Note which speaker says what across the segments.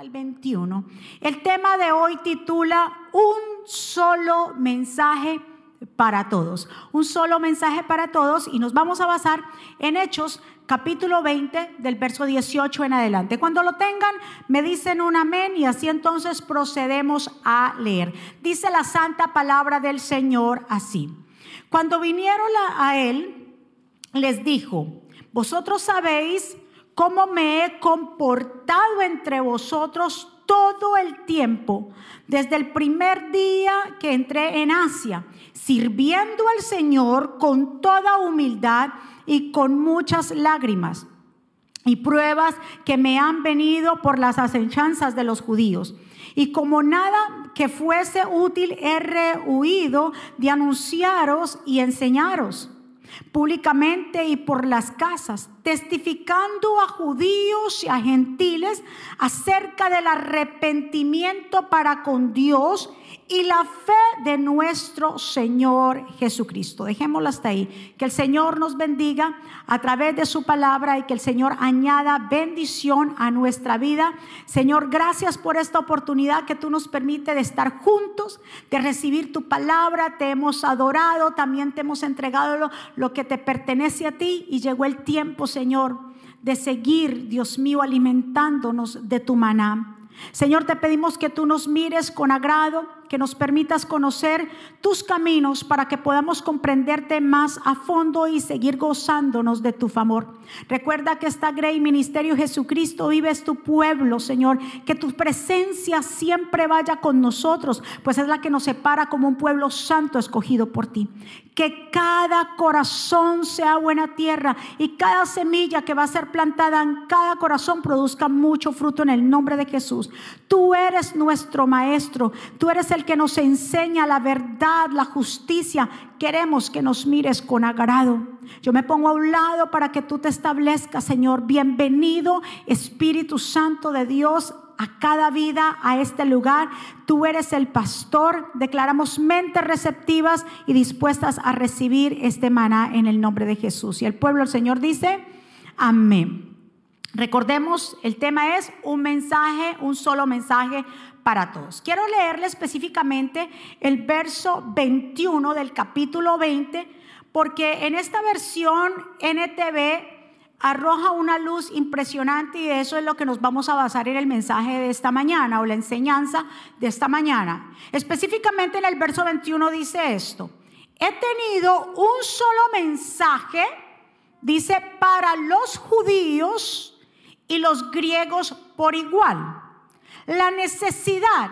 Speaker 1: el 21. El tema de hoy titula Un solo mensaje para todos. Un solo mensaje para todos y nos vamos a basar en Hechos capítulo 20 del verso 18 en adelante. Cuando lo tengan, me dicen un amén y así entonces procedemos a leer. Dice la santa palabra del Señor así. Cuando vinieron a él, les dijo, vosotros sabéis cómo me he comportado entre vosotros todo el tiempo, desde el primer día que entré en Asia, sirviendo al Señor con toda humildad y con muchas lágrimas y pruebas que me han venido por las asechanzas de los judíos. Y como nada que fuese útil he rehuido de anunciaros y enseñaros públicamente y por las casas, testificando a judíos y a gentiles acerca del arrepentimiento para con Dios y la fe de nuestro Señor Jesucristo. Dejémoslo hasta ahí. Que el Señor nos bendiga a través de su palabra y que el Señor añada bendición a nuestra vida. Señor, gracias por esta oportunidad que tú nos permite de estar juntos, de recibir tu palabra. Te hemos adorado, también te hemos entregado lo, lo que te pertenece a ti y llegó el tiempo, Señor, de seguir, Dios mío, alimentándonos de tu maná. Señor, te pedimos que tú nos mires con agrado, que nos permitas conocer tus caminos para que podamos comprenderte más a fondo y seguir gozándonos de tu favor. Recuerda que esta Grey Ministerio Jesucristo vives tu pueblo, Señor, que tu presencia siempre vaya con nosotros, pues es la que nos separa como un pueblo santo escogido por ti. Que cada corazón sea buena tierra y cada semilla que va a ser plantada en cada corazón produzca mucho fruto en el nombre de Jesús. Tú eres nuestro maestro, tú eres el que nos enseña la verdad, la justicia. Queremos que nos mires con agrado. Yo me pongo a un lado para que tú te establezcas, Señor. Bienvenido, Espíritu Santo de Dios, a cada vida, a este lugar. Tú eres el pastor. Declaramos mentes receptivas y dispuestas a recibir este maná en el nombre de Jesús. Y el pueblo del Señor dice, amén. Recordemos, el tema es un mensaje, un solo mensaje para todos. Quiero leerle específicamente el verso 21 del capítulo 20, porque en esta versión NTV arroja una luz impresionante y eso es lo que nos vamos a basar en el mensaje de esta mañana o la enseñanza de esta mañana. Específicamente en el verso 21 dice esto, he tenido un solo mensaje, dice, para los judíos y los griegos por igual la necesidad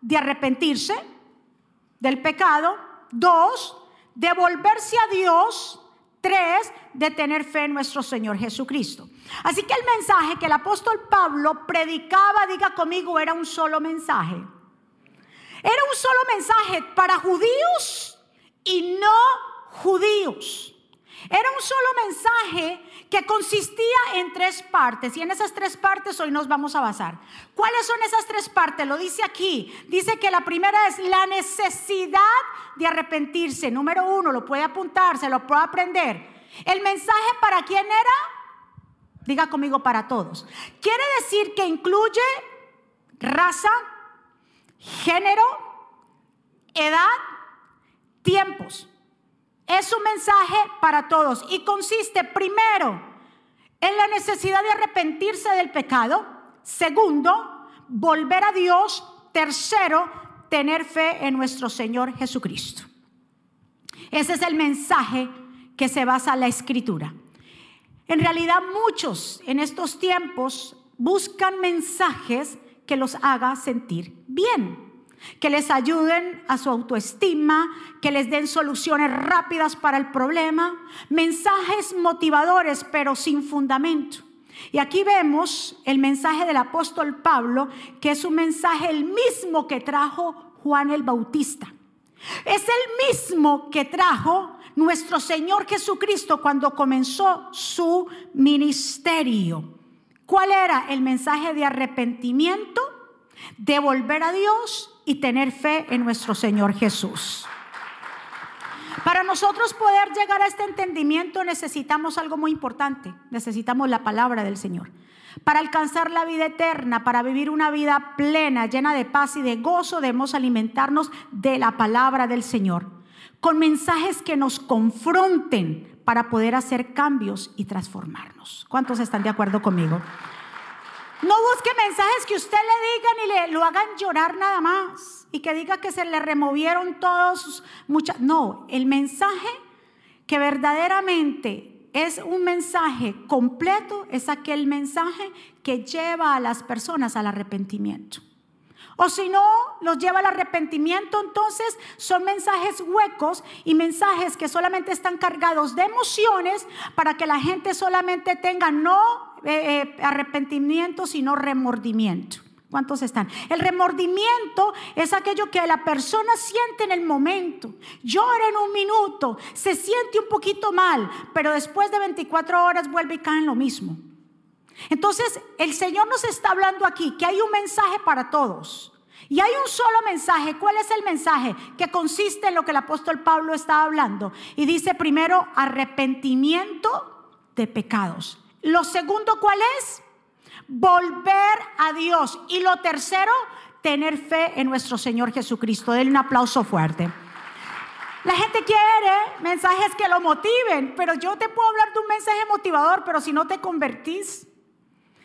Speaker 1: de arrepentirse del pecado. Dos, de volverse a Dios. Tres, de tener fe en nuestro Señor Jesucristo. Así que el mensaje que el apóstol Pablo predicaba, diga conmigo, era un solo mensaje. Era un solo mensaje para judíos y no judíos. Era un solo mensaje que consistía en tres partes y en esas tres partes hoy nos vamos a basar. ¿Cuáles son esas tres partes? Lo dice aquí. Dice que la primera es la necesidad de arrepentirse. Número uno, lo puede apuntar, se lo puede aprender. El mensaje para quién era? Diga conmigo para todos. Quiere decir que incluye raza, género, edad, tiempos. Es un mensaje para todos y consiste primero en la necesidad de arrepentirse del pecado. Segundo, volver a Dios. Tercero, tener fe en nuestro Señor Jesucristo. Ese es el mensaje que se basa en la escritura. En realidad muchos en estos tiempos buscan mensajes que los haga sentir bien que les ayuden a su autoestima, que les den soluciones rápidas para el problema, mensajes motivadores pero sin fundamento. Y aquí vemos el mensaje del apóstol Pablo, que es un mensaje el mismo que trajo Juan el Bautista. Es el mismo que trajo nuestro Señor Jesucristo cuando comenzó su ministerio. ¿Cuál era el mensaje de arrepentimiento? De volver a Dios y tener fe en nuestro Señor Jesús. Para nosotros poder llegar a este entendimiento necesitamos algo muy importante, necesitamos la palabra del Señor. Para alcanzar la vida eterna, para vivir una vida plena, llena de paz y de gozo, debemos alimentarnos de la palabra del Señor, con mensajes que nos confronten para poder hacer cambios y transformarnos. ¿Cuántos están de acuerdo conmigo? No busque mensajes que usted le digan y le lo hagan llorar nada más y que diga que se le removieron todos muchas. No, el mensaje que verdaderamente es un mensaje completo es aquel mensaje que lleva a las personas al arrepentimiento. O si no, los lleva al arrepentimiento, entonces son mensajes huecos y mensajes que solamente están cargados de emociones para que la gente solamente tenga no eh, eh, arrepentimiento, sino remordimiento. ¿Cuántos están? El remordimiento es aquello que la persona siente en el momento. Llora en un minuto, se siente un poquito mal, pero después de 24 horas vuelve y cae en lo mismo. Entonces, el Señor nos está hablando aquí que hay un mensaje para todos. Y hay un solo mensaje. ¿Cuál es el mensaje? Que consiste en lo que el apóstol Pablo estaba hablando. Y dice primero, arrepentimiento de pecados. Lo segundo, ¿cuál es? Volver a Dios. Y lo tercero, tener fe en nuestro Señor Jesucristo. Denle un aplauso fuerte. La gente quiere mensajes que lo motiven, pero yo te puedo hablar de un mensaje motivador, pero si no te convertís,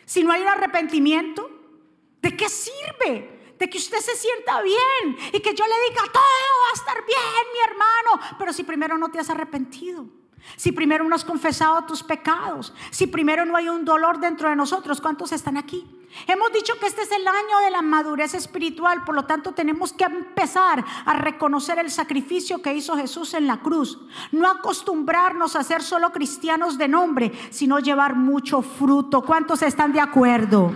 Speaker 1: si no hay un arrepentimiento, ¿de qué sirve? De que usted se sienta bien y que yo le diga, todo va a estar bien, mi hermano, pero si primero no te has arrepentido. Si primero no has confesado tus pecados, si primero no hay un dolor dentro de nosotros, ¿cuántos están aquí? Hemos dicho que este es el año de la madurez espiritual, por lo tanto tenemos que empezar a reconocer el sacrificio que hizo Jesús en la cruz. No acostumbrarnos a ser solo cristianos de nombre, sino llevar mucho fruto. ¿Cuántos están de acuerdo?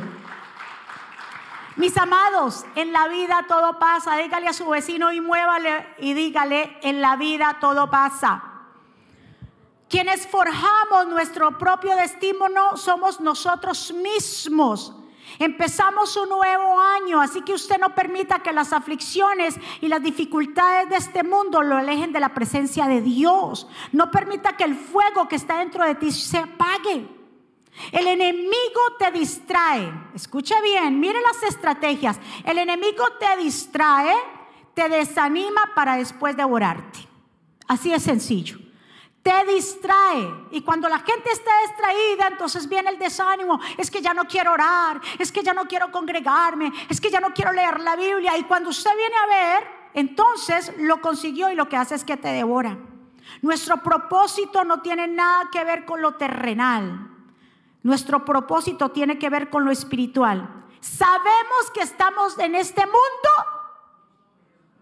Speaker 1: Mis amados, en la vida todo pasa. Dígale a su vecino y muévale y dígale, en la vida todo pasa. Quienes forjamos nuestro propio destino somos nosotros mismos. Empezamos un nuevo año, así que usted no permita que las aflicciones y las dificultades de este mundo lo alejen de la presencia de Dios. No permita que el fuego que está dentro de ti se apague. El enemigo te distrae. Escuche bien, mire las estrategias. El enemigo te distrae, te desanima para después devorarte. Así es sencillo te distrae. Y cuando la gente está distraída, entonces viene el desánimo. Es que ya no quiero orar, es que ya no quiero congregarme, es que ya no quiero leer la Biblia. Y cuando usted viene a ver, entonces lo consiguió y lo que hace es que te devora. Nuestro propósito no tiene nada que ver con lo terrenal. Nuestro propósito tiene que ver con lo espiritual. Sabemos que estamos en este mundo,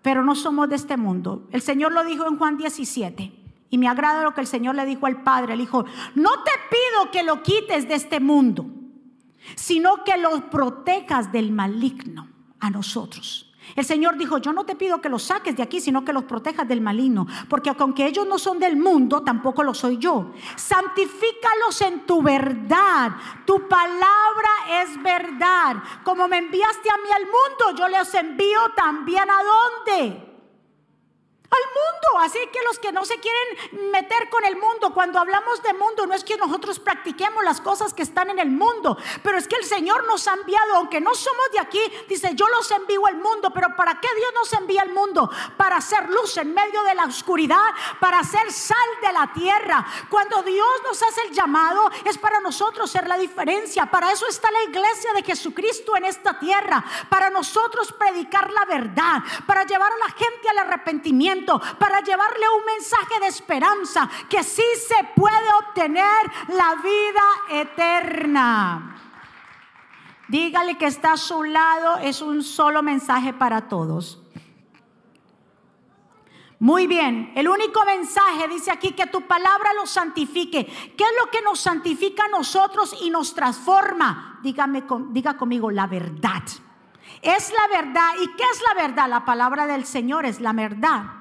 Speaker 1: pero no somos de este mundo. El Señor lo dijo en Juan 17. Y me agrada lo que el Señor le dijo al Padre. Le dijo, no te pido que lo quites de este mundo, sino que lo protejas del maligno a nosotros. El Señor dijo, yo no te pido que los saques de aquí, sino que los protejas del maligno, porque aunque ellos no son del mundo, tampoco lo soy yo. Santifícalos en tu verdad. Tu palabra es verdad. Como me enviaste a mí al mundo, yo les envío también a dónde? Al mundo. Así que los que no se quieren meter con el mundo, cuando hablamos de mundo, no es que nosotros practiquemos las cosas que están en el mundo, pero es que el Señor nos ha enviado, aunque no somos de aquí, dice, yo los envío al mundo, pero ¿para qué Dios nos envía al mundo? Para hacer luz en medio de la oscuridad, para hacer sal de la tierra. Cuando Dios nos hace el llamado, es para nosotros ser la diferencia. Para eso está la iglesia de Jesucristo en esta tierra, para nosotros predicar la verdad, para llevar a la gente al arrepentimiento para llevarle un mensaje de esperanza, que sí se puede obtener la vida eterna. Dígale que está a su lado, es un solo mensaje para todos. Muy bien, el único mensaje dice aquí que tu palabra lo santifique. ¿Qué es lo que nos santifica a nosotros y nos transforma? Dígame, diga conmigo la verdad. Es la verdad. ¿Y qué es la verdad? La palabra del Señor es la verdad.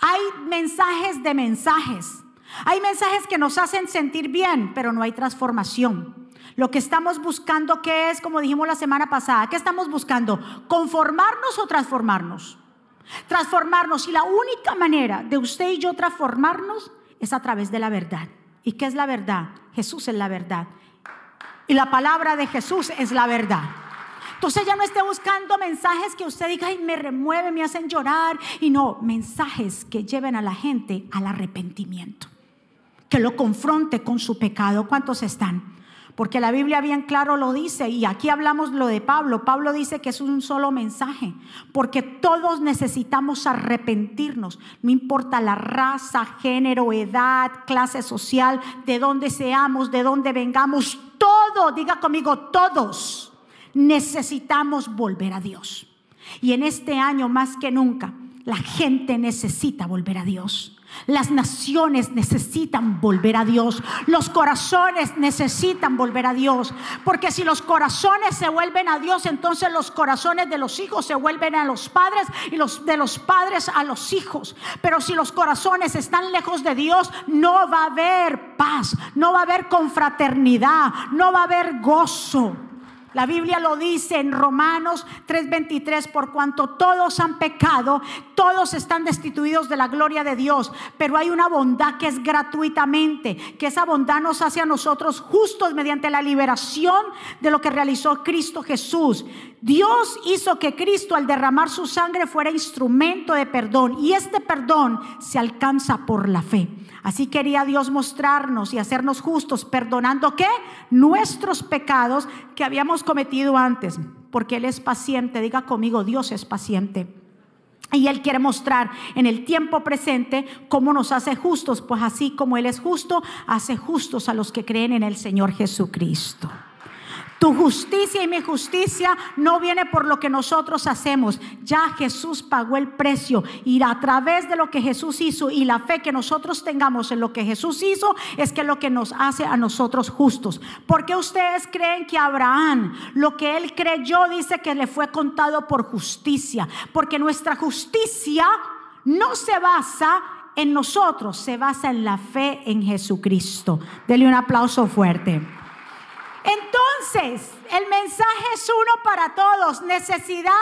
Speaker 1: Hay mensajes de mensajes. Hay mensajes que nos hacen sentir bien, pero no hay transformación. Lo que estamos buscando, ¿qué es? Como dijimos la semana pasada, ¿qué estamos buscando? ¿Conformarnos o transformarnos? Transformarnos. Y la única manera de usted y yo transformarnos es a través de la verdad. ¿Y qué es la verdad? Jesús es la verdad. Y la palabra de Jesús es la verdad. Entonces ya no esté buscando mensajes que usted diga, ay, me remueve, me hacen llorar. Y no, mensajes que lleven a la gente al arrepentimiento. Que lo confronte con su pecado. ¿Cuántos están? Porque la Biblia bien claro lo dice y aquí hablamos lo de Pablo. Pablo dice que es un solo mensaje, porque todos necesitamos arrepentirnos, no importa la raza, género, edad, clase social, de dónde seamos, de dónde vengamos, todo, diga conmigo, todos necesitamos volver a Dios. Y en este año más que nunca, la gente necesita volver a Dios. Las naciones necesitan volver a Dios. Los corazones necesitan volver a Dios. Porque si los corazones se vuelven a Dios, entonces los corazones de los hijos se vuelven a los padres y los de los padres a los hijos. Pero si los corazones están lejos de Dios, no va a haber paz, no va a haber confraternidad, no va a haber gozo. La Biblia lo dice en Romanos 3:23, por cuanto todos han pecado, todos están destituidos de la gloria de Dios, pero hay una bondad que es gratuitamente, que esa bondad nos hace a nosotros justos mediante la liberación de lo que realizó Cristo Jesús. Dios hizo que Cristo al derramar su sangre fuera instrumento de perdón y este perdón se alcanza por la fe. Así quería Dios mostrarnos y hacernos justos, perdonando qué? Nuestros pecados que habíamos cometido antes, porque Él es paciente. Diga conmigo, Dios es paciente. Y Él quiere mostrar en el tiempo presente cómo nos hace justos, pues así como Él es justo, hace justos a los que creen en el Señor Jesucristo. Tu justicia y mi justicia no viene por lo que nosotros hacemos. Ya Jesús pagó el precio y a través de lo que Jesús hizo y la fe que nosotros tengamos en lo que Jesús hizo es que lo que nos hace a nosotros justos. Porque ustedes creen que Abraham, lo que él creyó, dice que le fue contado por justicia? Porque nuestra justicia no se basa en nosotros, se basa en la fe en Jesucristo. Dele un aplauso fuerte. Entonces, el mensaje es uno para todos, necesidad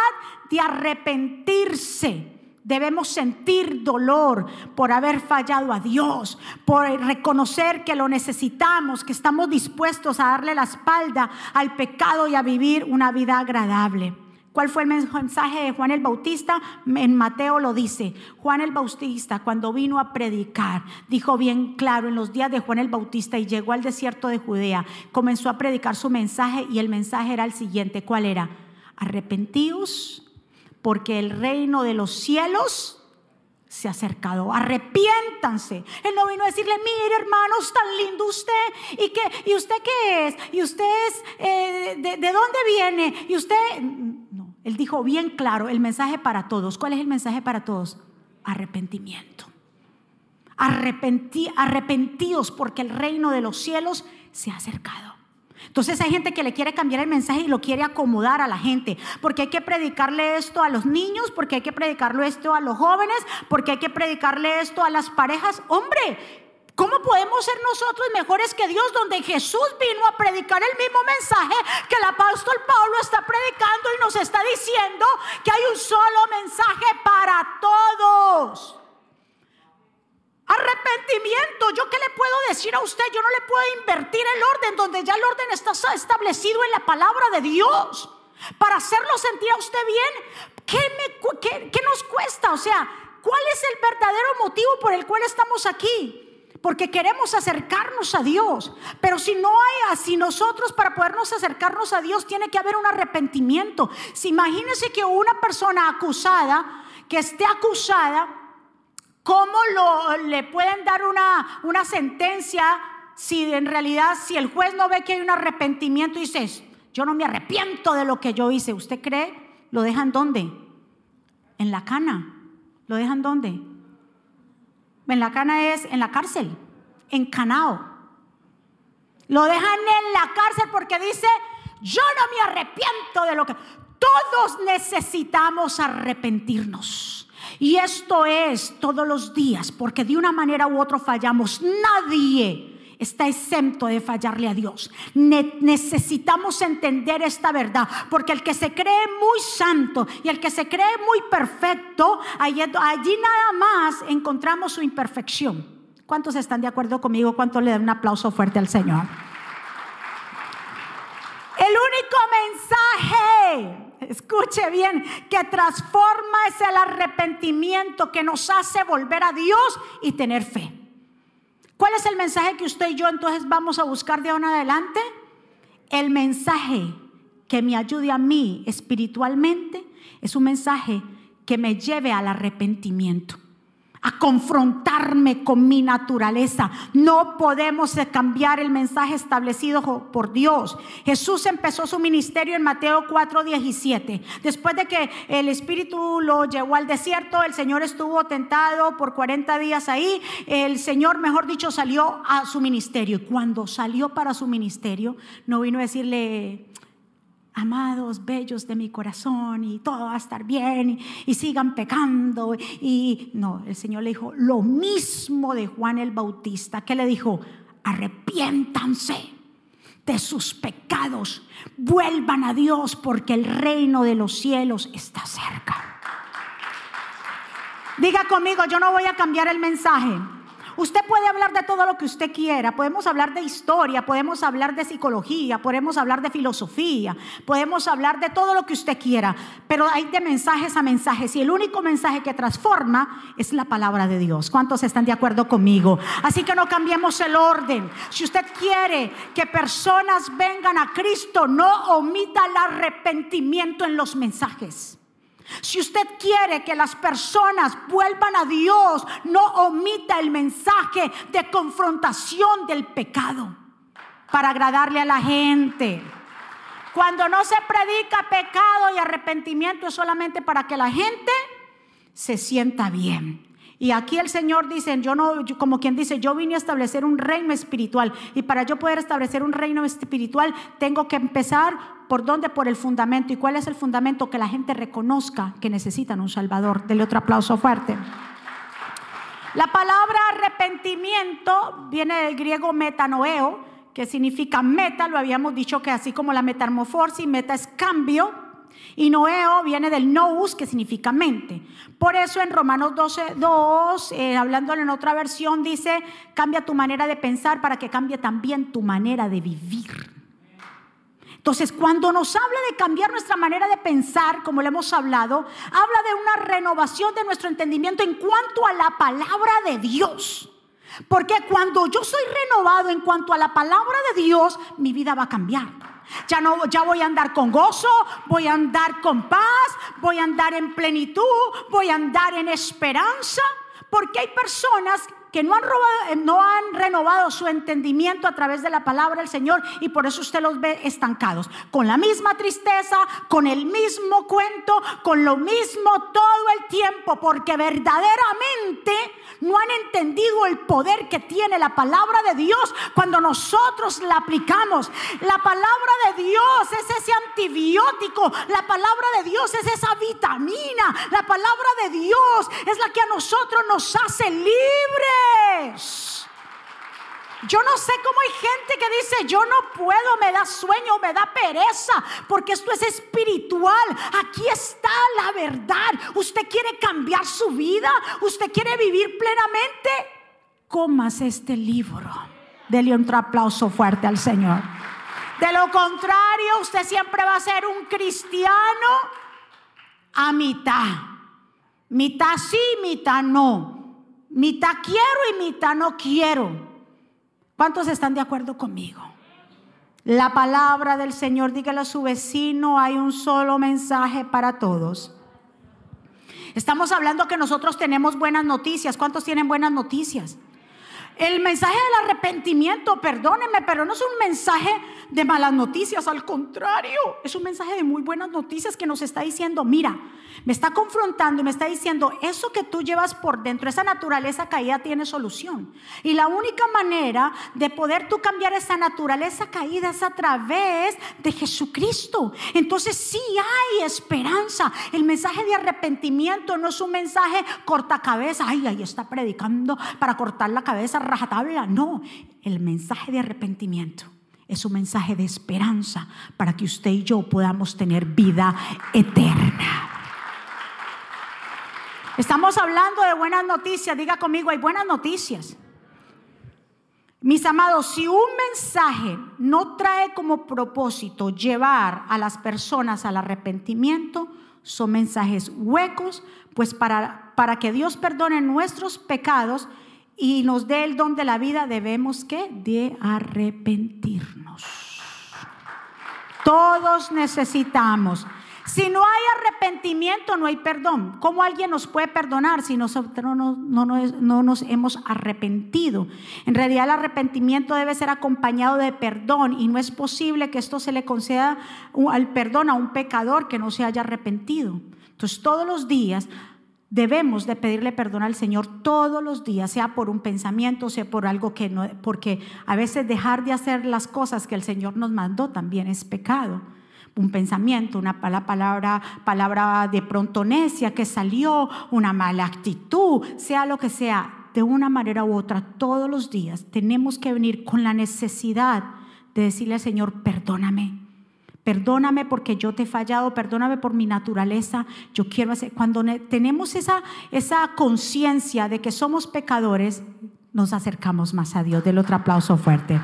Speaker 1: de arrepentirse. Debemos sentir dolor por haber fallado a Dios, por reconocer que lo necesitamos, que estamos dispuestos a darle la espalda al pecado y a vivir una vida agradable. ¿Cuál fue el mensaje de Juan el Bautista? En Mateo lo dice. Juan el Bautista cuando vino a predicar, dijo bien claro en los días de Juan el Bautista y llegó al desierto de Judea, comenzó a predicar su mensaje y el mensaje era el siguiente. ¿Cuál era? Arrepentíos porque el reino de los cielos se ha acercado. Arrepiéntanse. Él no vino a decirle, mire hermanos, tan lindo usted. ¿Y, ¿Y usted qué es? ¿Y usted es, eh, de, de, dónde viene? ¿Y usted? Él dijo bien claro el mensaje para todos. ¿Cuál es el mensaje para todos? Arrepentimiento. Arrepentí, arrepentidos porque el reino de los cielos se ha acercado. Entonces hay gente que le quiere cambiar el mensaje y lo quiere acomodar a la gente, porque hay que predicarle esto a los niños, porque hay que predicarle esto a los jóvenes, porque hay que predicarle esto a las parejas. Hombre, ¿Cómo podemos ser nosotros mejores que Dios donde Jesús vino a predicar el mismo mensaje que el apóstol Pablo está predicando y nos está diciendo que hay un solo mensaje para todos? Arrepentimiento. ¿Yo qué le puedo decir a usted? Yo no le puedo invertir el orden donde ya el orden está establecido en la palabra de Dios. Para hacerlo sentir a usted bien, ¿qué, nos cuesta? O sea, ¿cuál es el verdadero motivo por el cual estamos aquí? Porque queremos acercarnos a Dios. Pero si no hay así, nosotros para podernos acercarnos a Dios tiene que haber un arrepentimiento. Si imagínense que una persona acusada, que esté acusada, ¿cómo lo, le pueden dar una, una sentencia si en realidad, si el juez no ve que hay un arrepentimiento y dice, yo no me arrepiento de lo que yo hice? ¿Usted cree? ¿Lo dejan dónde? En la cana. ¿Lo dejan dónde? En la cana es en la cárcel, en Canao. Lo dejan en la cárcel porque dice, yo no me arrepiento de lo que... Todos necesitamos arrepentirnos. Y esto es todos los días, porque de una manera u otra fallamos. Nadie está exento de fallarle a Dios. Necesitamos entender esta verdad, porque el que se cree muy santo y el que se cree muy perfecto, allí, allí nada más encontramos su imperfección. ¿Cuántos están de acuerdo conmigo? ¿Cuántos le dan un aplauso fuerte al Señor? El único mensaje escuche bien, que transforma es el arrepentimiento que nos hace volver a Dios y tener fe. ¿Cuál es el mensaje que usted y yo entonces vamos a buscar de ahora en adelante? El mensaje que me ayude a mí espiritualmente es un mensaje que me lleve al arrepentimiento a confrontarme con mi naturaleza. No podemos cambiar el mensaje establecido por Dios. Jesús empezó su ministerio en Mateo 4:17. Después de que el Espíritu lo llevó al desierto, el Señor estuvo tentado por 40 días ahí. El Señor, mejor dicho, salió a su ministerio. Y cuando salió para su ministerio, no vino a decirle, amados, bellos de mi corazón, y todo va a estar bien, y, sigan pecando. Y no, el Señor le dijo lo mismo de Juan el Bautista, que le dijo, arrepiéntanse de sus pecados, vuelvan a Dios porque el reino de los cielos está cerca. Diga conmigo, yo no voy a cambiar el mensaje. Usted puede hablar de todo lo que usted quiera. Podemos hablar de historia, podemos hablar de psicología, podemos hablar de filosofía, podemos hablar de todo lo que usted quiera. Pero hay de mensajes a mensajes y el único mensaje que transforma es la palabra de Dios. ¿Cuántos están de acuerdo conmigo? Así que no cambiemos el orden. Si usted quiere que personas vengan a Cristo, no omita el arrepentimiento en los mensajes. Si usted quiere que las personas vuelvan a Dios, no omita el mensaje de confrontación del pecado para agradarle a la gente. Cuando no se predica pecado y arrepentimiento es solamente para que la gente se sienta bien. Y aquí el Señor dice, yo no, como quien dice, yo vine a establecer un reino espiritual. Y para yo poder establecer un reino espiritual, tengo que empezar por dónde, por el fundamento. ¿Y cuál es el fundamento? Que la gente reconozca que necesitan un Salvador. Dele otro aplauso fuerte. La palabra arrepentimiento viene del griego metanoeo, que significa meta, lo habíamos dicho que así como la metamorfosis, meta es cambio y noeo viene del nous, que significa mente. Por eso en Romanos 12, 2, eh, en otra versión, dice, cambia tu manera de pensar para que cambie también tu manera de vivir. Entonces, cuando nos habla de cambiar nuestra manera de pensar, como le hemos hablado, habla de una renovación de nuestro entendimiento en cuanto a la palabra de Dios. Porque cuando yo soy renovado en cuanto a la palabra de Dios, mi vida va a cambiar. Ya no, ya voy a andar con gozo, voy a andar con paz, voy a andar en plenitud, voy a andar en esperanza, porque hay personas que no han, robado, no han renovado su entendimiento a través de la palabra del Señor y por eso usted los ve estancados, con la misma tristeza, con el mismo cuento, con lo mismo todo el tiempo, porque verdaderamente no han entendido el poder que tiene la palabra de Dios cuando nosotros la aplicamos. La palabra de Dios es ese antibiótico, la palabra de Dios es esa vitamina, la palabra de Dios es la que a nosotros nos hace libres. Yo no sé cómo hay gente que dice, yo no puedo, me da sueño, me da pereza, porque esto es espiritual. Aquí está la verdad. Usted quiere cambiar su vida, usted quiere vivir plenamente. Comas este libro. Dele otro aplauso fuerte al Señor. De lo contrario, usted siempre va a ser un cristiano a mitad. Mitad sí, mitad no. Mitad quiero y mitad no quiero. ¿Cuántos están de acuerdo conmigo? La palabra del Señor, dígale a su vecino, hay un solo mensaje para todos. Estamos hablando que nosotros tenemos buenas noticias. ¿Cuántos tienen buenas noticias? El mensaje del arrepentimiento, perdónenme, pero no es un mensaje de malas noticias, al contrario, es un mensaje de muy buenas noticias que nos está diciendo, mira, me está confrontando y me está diciendo, eso que tú llevas por dentro, esa naturaleza caída tiene solución. Y la única manera de poder tú cambiar esa naturaleza caída es a través de Jesucristo. Entonces sí hay esperanza. El mensaje de arrepentimiento no es un mensaje corta cabeza, ay, ahí está predicando para cortar la cabeza rajatabla. No, el mensaje de arrepentimiento es un mensaje de esperanza para que usted y yo podamos tener vida eterna. Estamos hablando de buenas noticias. Diga conmigo, hay buenas noticias. Mis amados, si un mensaje no trae como propósito llevar a las personas al arrepentimiento, son mensajes huecos, pues para, para que Dios perdone nuestros pecados y nos dé el don de la vida, debemos que de arrepentirnos. Todos necesitamos si no hay arrepentimiento, no hay perdón. ¿Cómo alguien nos puede perdonar si nosotros no, no, nos hemos arrepentido? En realidad el arrepentimiento debe ser acompañado de perdón y no es posible que esto se le conceda al perdón a un pecador que no se haya arrepentido. Entonces todos los días Debemos de pedirle perdón al Señor todos los días, sea por un pensamiento, sea por algo que no, porque a veces dejar de hacer las cosas que el Señor nos mandó también es pecado un pensamiento, una palabra, palabra de pronto necia que salió, una mala actitud, sea lo que sea, de una manera u otra, todos los días tenemos que venir con la necesidad de decirle al Señor, perdóname. Perdóname porque yo te he fallado, perdóname por mi naturaleza. Yo quiero hacer. Cuando tenemos esa, esa conciencia de que somos pecadores, nos acercamos más a Dios. Del otro aplauso fuerte.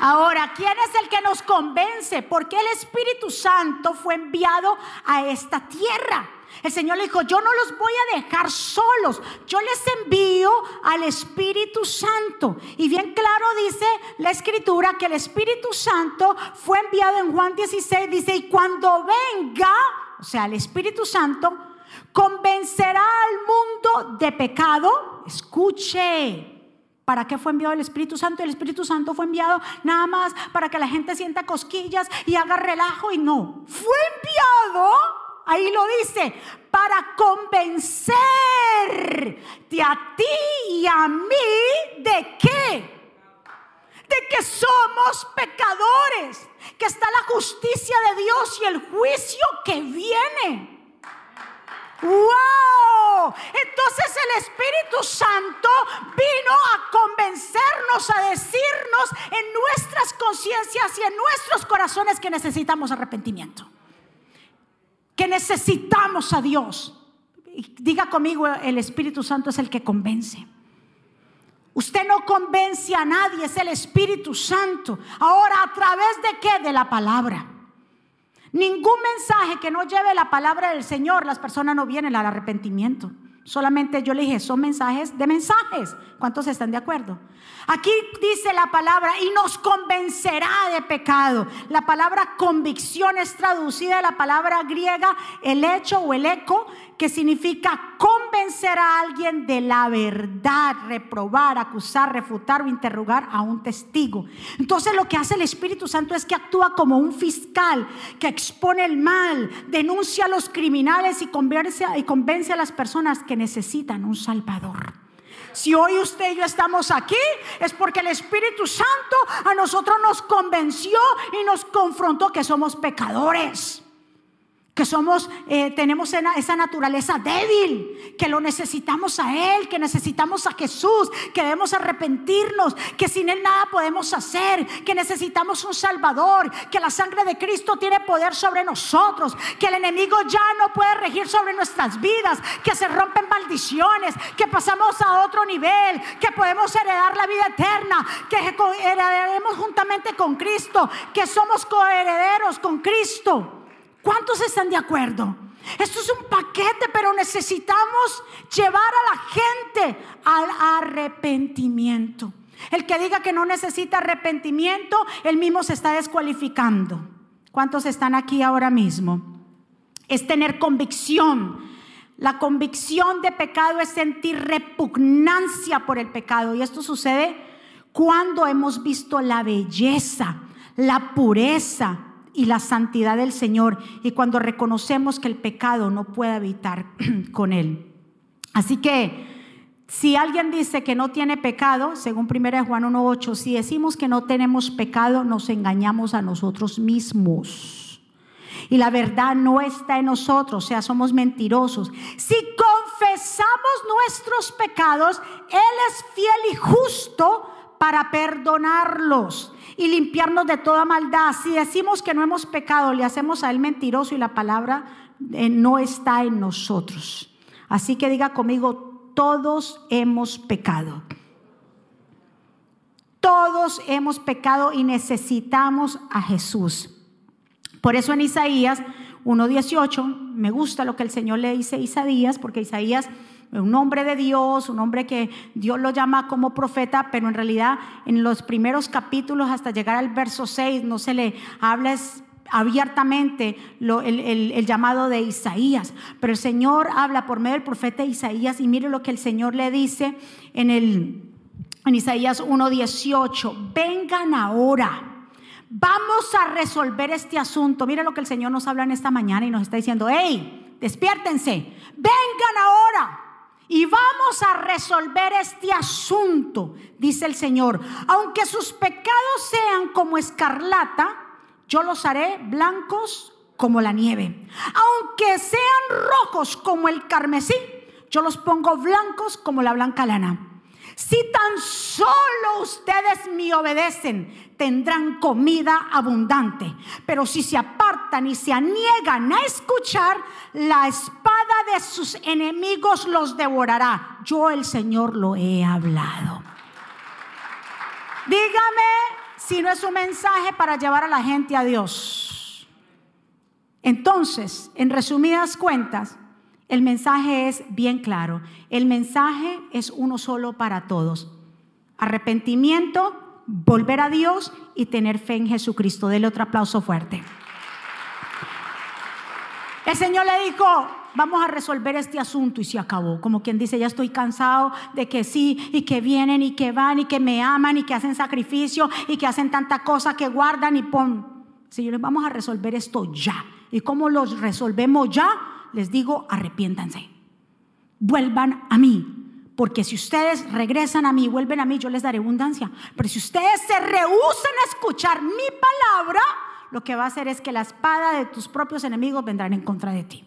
Speaker 1: Ahora, ¿quién es el que nos convence? Porque el Espíritu Santo fue enviado a esta tierra. El Señor le dijo, yo no los voy a dejar solos, yo les envío al Espíritu Santo. Y bien claro dice la escritura que el Espíritu Santo fue enviado en Juan 16, dice, y cuando venga, o sea, el Espíritu Santo, convencerá al mundo de pecado. Escuche, ¿Para qué fue enviado el Espíritu Santo? El Espíritu Santo fue enviado nada más para que la gente sienta cosquillas y haga relajo y no. Fue enviado, ahí lo dice, para convencerte a ti y a mí de qué? De que somos pecadores, que está la justicia de Dios y el juicio que viene. ¡Wow! Entonces el Espíritu Santo vino a convencernos, a decirnos en nuestras conciencias y en nuestros corazones que necesitamos arrepentimiento. Que necesitamos a Dios. Diga conmigo, el Espíritu Santo es el que convence. Usted no convence a nadie, es el Espíritu Santo. Ahora, ¿a través de qué? De la palabra. Ningún mensaje que no lleve la palabra del Señor, las personas no vienen al arrepentimiento. Solamente yo le dije, son mensajes de mensajes. ¿Cuántos están de acuerdo? Aquí dice la palabra y nos convencerá de pecado. La palabra convicción es traducida de la palabra griega el hecho o el eco, que significa convencer a alguien de la verdad, reprobar, acusar, refutar o interrogar a un testigo. Entonces lo que hace el Espíritu Santo es que actúa como un fiscal que expone el mal, denuncia a los criminales y convence, y convence a las personas que necesitan un Salvador. Si hoy usted y yo estamos aquí, es porque el Espíritu Santo a nosotros nos convenció y nos confrontó que somos pecadores que somos, eh, tenemos esa naturaleza débil, que lo necesitamos a Él, que necesitamos a Jesús, que debemos arrepentirnos, que sin Él nada podemos hacer, que necesitamos un Salvador, que la sangre de Cristo tiene poder sobre nosotros, que el enemigo ya no puede regir sobre nuestras vidas, que se rompen maldiciones, que pasamos a otro nivel, que podemos heredar la vida eterna, que heredaremos juntamente con Cristo, que somos coherederos con Cristo. ¿Cuántos están de acuerdo? Esto es un paquete, pero necesitamos llevar a la gente al arrepentimiento. El que diga que no necesita arrepentimiento, él mismo se está descualificando. ¿Cuántos están aquí ahora mismo? Es tener convicción. La convicción de pecado es sentir repugnancia por el pecado. Y esto sucede cuando hemos visto la belleza, la pureza, y la santidad del Señor y cuando reconocemos que el pecado no puede habitar con Él. Así que si alguien dice que no tiene pecado, según 1 Juan 1.8, si decimos que no tenemos pecado, nos engañamos a nosotros mismos. Y la verdad no está en nosotros, o sea, somos mentirosos. Si confesamos nuestros pecados, Él es fiel y justo para perdonarlos y limpiarnos de toda maldad. Si decimos que no hemos pecado, le hacemos a Él mentiroso y la palabra eh, no está en nosotros. Así que diga conmigo, todos hemos pecado. Todos hemos pecado y necesitamos a Jesús. Por eso en Isaías 1.18, me gusta lo que el Señor le dice a Isaías, porque Isaías un hombre de Dios, un hombre que Dios lo llama como profeta, pero en realidad en los primeros capítulos hasta llegar al verso 6 no se le habla abiertamente el, llamado de Isaías, pero el Señor habla por medio del profeta Isaías y mire lo que el Señor le dice en, el, en Isaías 1.18, vengan ahora. Vamos a resolver este asunto. Mire lo que el Señor nos habla en esta mañana y nos está diciendo, hey, despiértense, vengan ahora y vamos a resolver este asunto, dice el Señor. Aunque sus pecados sean como escarlata, yo los haré blancos como la nieve. Aunque sean rojos como el carmesí, yo los pongo blancos como la blanca lana. Si tan solo ustedes me obedecen, tendrán comida abundante. Pero si se apartan y se aniegan a escuchar, la espada de sus enemigos los devorará. Yo el Señor lo he hablado. Dígame si no es un mensaje para llevar a la gente a Dios. Entonces, en resumidas cuentas, el mensaje es bien claro. El mensaje es uno solo para todos. Arrepentimiento, volver a Dios y tener fe en Jesucristo. Dele otro aplauso fuerte. El Señor le dijo, vamos a resolver este asunto y se acabó. Como quien dice, ya estoy cansado de que sí y que vienen y que van y que me aman y que hacen sacrificio y que hacen tanta cosa que guardan y pon. Señores, vamos a resolver esto ya. ¿Y cómo los resolvemos ya? les digo, arrepiéntanse. Vuelvan a mí. Porque si ustedes regresan a mí, vuelven a mí, yo les daré abundancia. Pero si ustedes se rehusan a escuchar mi palabra, lo que va a hacer es que la espada de tus propios enemigos vendrán en contra de ti.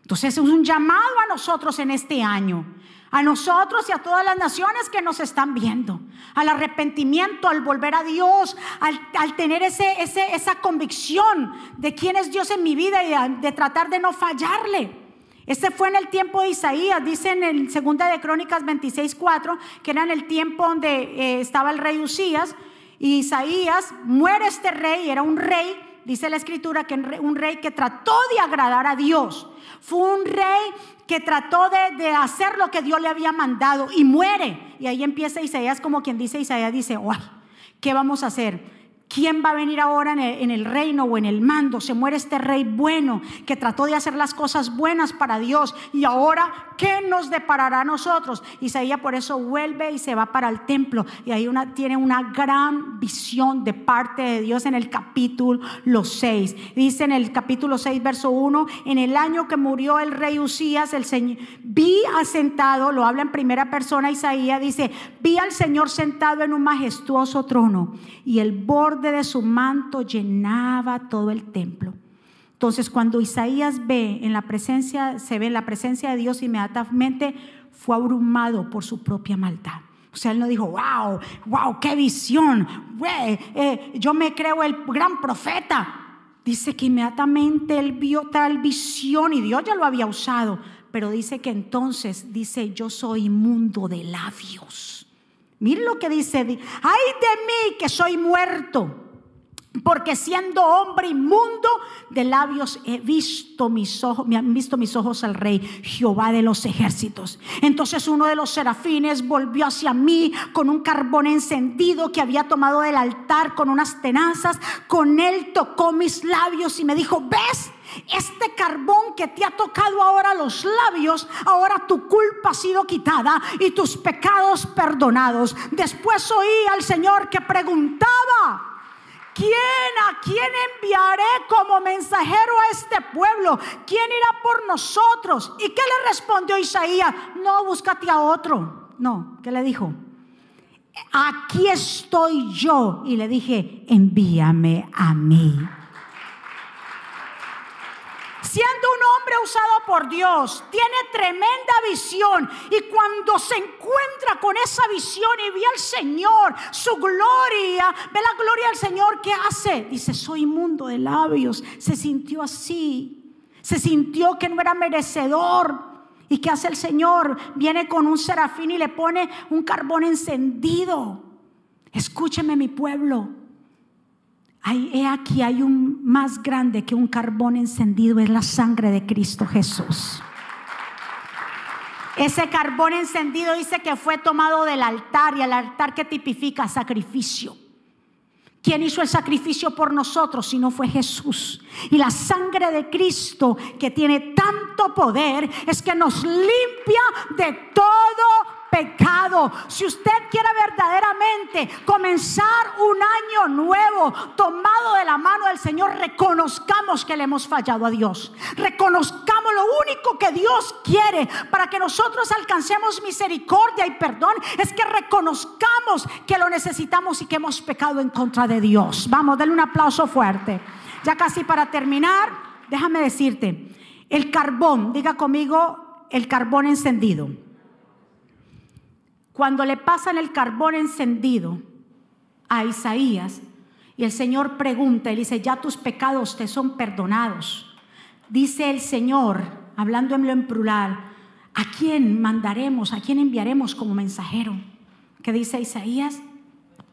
Speaker 1: Entonces es un llamado a nosotros en este año, a nosotros y a todas las naciones que nos están viendo, al arrepentimiento, al volver a Dios, al, tener ese, esa convicción de quién es Dios en mi vida y de tratar de no fallarle. Este fue en el tiempo de Isaías, dice en el segunda de Crónicas 26:4, que era en el tiempo donde eh, estaba el rey Usías y Isaías muere este rey, era un rey dice la escritura que un rey que trató de agradar a Dios. Fue un rey que trató de, hacer lo que Dios le había mandado y muere. Y ahí empieza Isaías como quien dice, Isaías dice, ¿qué vamos a hacer? ¿Quién va a venir ahora en el, reino o en el mando? Se muere este rey bueno que trató de hacer las cosas buenas para Dios. Y ahora, ¿qué nos deparará a nosotros? Isaías por eso vuelve y se va para el templo. Y ahí tiene una gran visión de parte de Dios en el capítulo 6. Dice en el capítulo 6, verso 1, en el año que murió el rey Usías, el Señor, vi asentado, lo habla en primera persona Isaías, dice, vi al Señor sentado en un majestuoso trono y el borde de su manto llenaba todo el templo. Entonces, cuando Isaías ve en la presencia, se ve en la presencia de Dios inmediatamente, fue abrumado por su propia maldad. O sea, él no dijo, wow, wow, qué visión, eh, yo me creo el gran profeta. Dice que inmediatamente él vio tal visión y Dios ya lo había usado, pero dice que entonces dice, yo soy inmundo de labios. Miren lo que dice, ay de mí que soy muerto, porque siendo hombre inmundo de labios he visto mis ojos, me han visto mis ojos al rey Jehová de los ejércitos. Entonces uno de los serafines volvió hacia mí con un carbón encendido que había tomado del altar con unas tenazas, con él tocó mis labios y me dijo, "¿Ves? Este carbón que te ha tocado ahora los labios, ahora tu culpa ha sido quitada y tus pecados perdonados. Después oí al Señor que preguntaba, ¿Quién a quién enviaré como mensajero a este pueblo? ¿Quién irá por nosotros? ¿Y qué le respondió Isaías? No, búscate a otro. No, ¿qué le dijo? Aquí estoy yo. Y le dije, envíame a mí siendo un hombre usado por Dios, tiene tremenda visión y cuando se encuentra con esa visión y ve al Señor, su gloria, ve la gloria del Señor, ¿qué hace? Dice, soy inmundo de labios. Se sintió así, se sintió que no era merecedor. ¿Y qué hace el Señor? Viene con un serafín y le pone un carbón encendido. Escúcheme mi pueblo. He aquí hay un más grande que un carbón encendido, es la sangre de Cristo Jesús. Ese carbón encendido dice que fue tomado del altar y el altar que tipifica sacrificio. ¿Quién hizo el sacrificio por nosotros si no fue Jesús? Y la sangre de Cristo que tiene tanto poder es que nos limpia de todo pecado. Si usted quiere verdaderamente comenzar un año nuevo tomado de la mano del Señor, reconozcamos que le hemos fallado a Dios. Reconozcamos lo único que Dios quiere para que nosotros alcancemos misericordia y perdón es que reconozcamos que lo necesitamos y que hemos pecado en contra de Dios. Vamos, denle un aplauso fuerte. Ya casi para terminar, déjame decirte, el carbón, diga conmigo, el carbón encendido cuando le pasan el carbón encendido a Isaías y el Señor pregunta, él dice, ya tus pecados te son perdonados. Dice el Señor, hablándolo en plural, ¿a quién mandaremos, a quién enviaremos como mensajero? ¿Qué dice Isaías?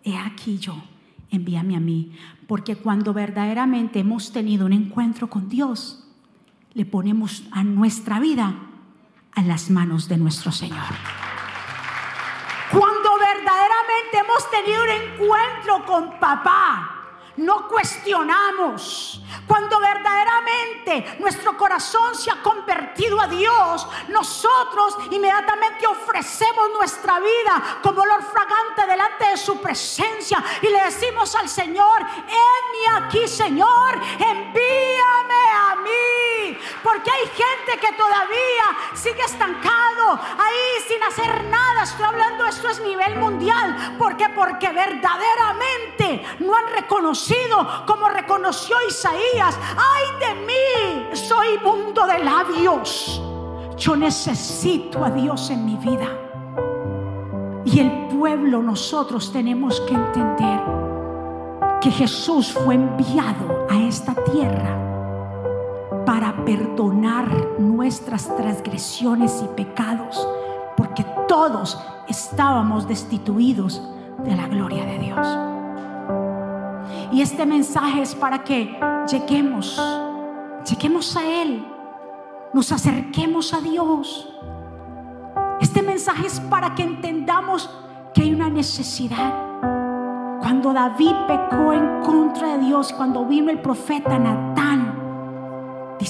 Speaker 1: He aquí yo, envíame a mí. Porque cuando verdaderamente hemos tenido un encuentro con Dios, le ponemos a nuestra vida a las manos de nuestro Señor. Verdaderamente hemos tenido un encuentro con papá, no cuestionamos. Cuando verdaderamente nuestro corazón se ha convertido a Dios, nosotros inmediatamente ofrecemos nuestra vida como olor fragante delante de su presencia y le decimos al Señor, envíame aquí Señor, envíame a mí. Porque hay gente que todavía sigue estancado ahí sin hacer nada. Estoy hablando, esto es nivel mundial. ¿Por qué? Porque verdaderamente no han reconocido como reconoció Isaías. Ay de mí, soy mundo de labios. Yo necesito a Dios en mi vida. Y el pueblo, nosotros tenemos que entender que Jesús fue enviado a esta tierra para perdonar nuestras transgresiones y pecados, porque todos estábamos destituidos de la gloria de Dios. Y este mensaje es para que lleguemos, lleguemos a Él, nos acerquemos a Dios. Este mensaje es para que entendamos que hay una necesidad. Cuando David pecó en contra de Dios, cuando vino el profeta Natán,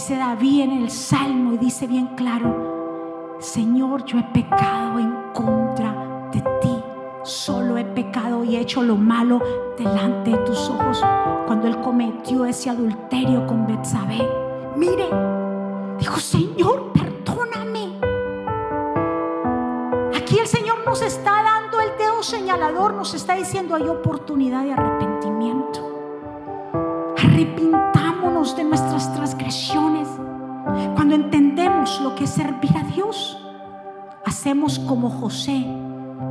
Speaker 1: Dice David en el Salmo y dice bien claro, Señor, yo he pecado en contra de ti. Solo he pecado y he hecho lo malo delante de tus ojos. Cuando él cometió ese adulterio con Betsabé, mire, dijo, Señor, perdóname. Aquí el Señor nos está dando el dedo señalador, nos está diciendo hay oportunidad de arrepentimiento. Arrepintámonos de nuestras transgresiones. Cuando entendemos lo que es servir a Dios, hacemos como José.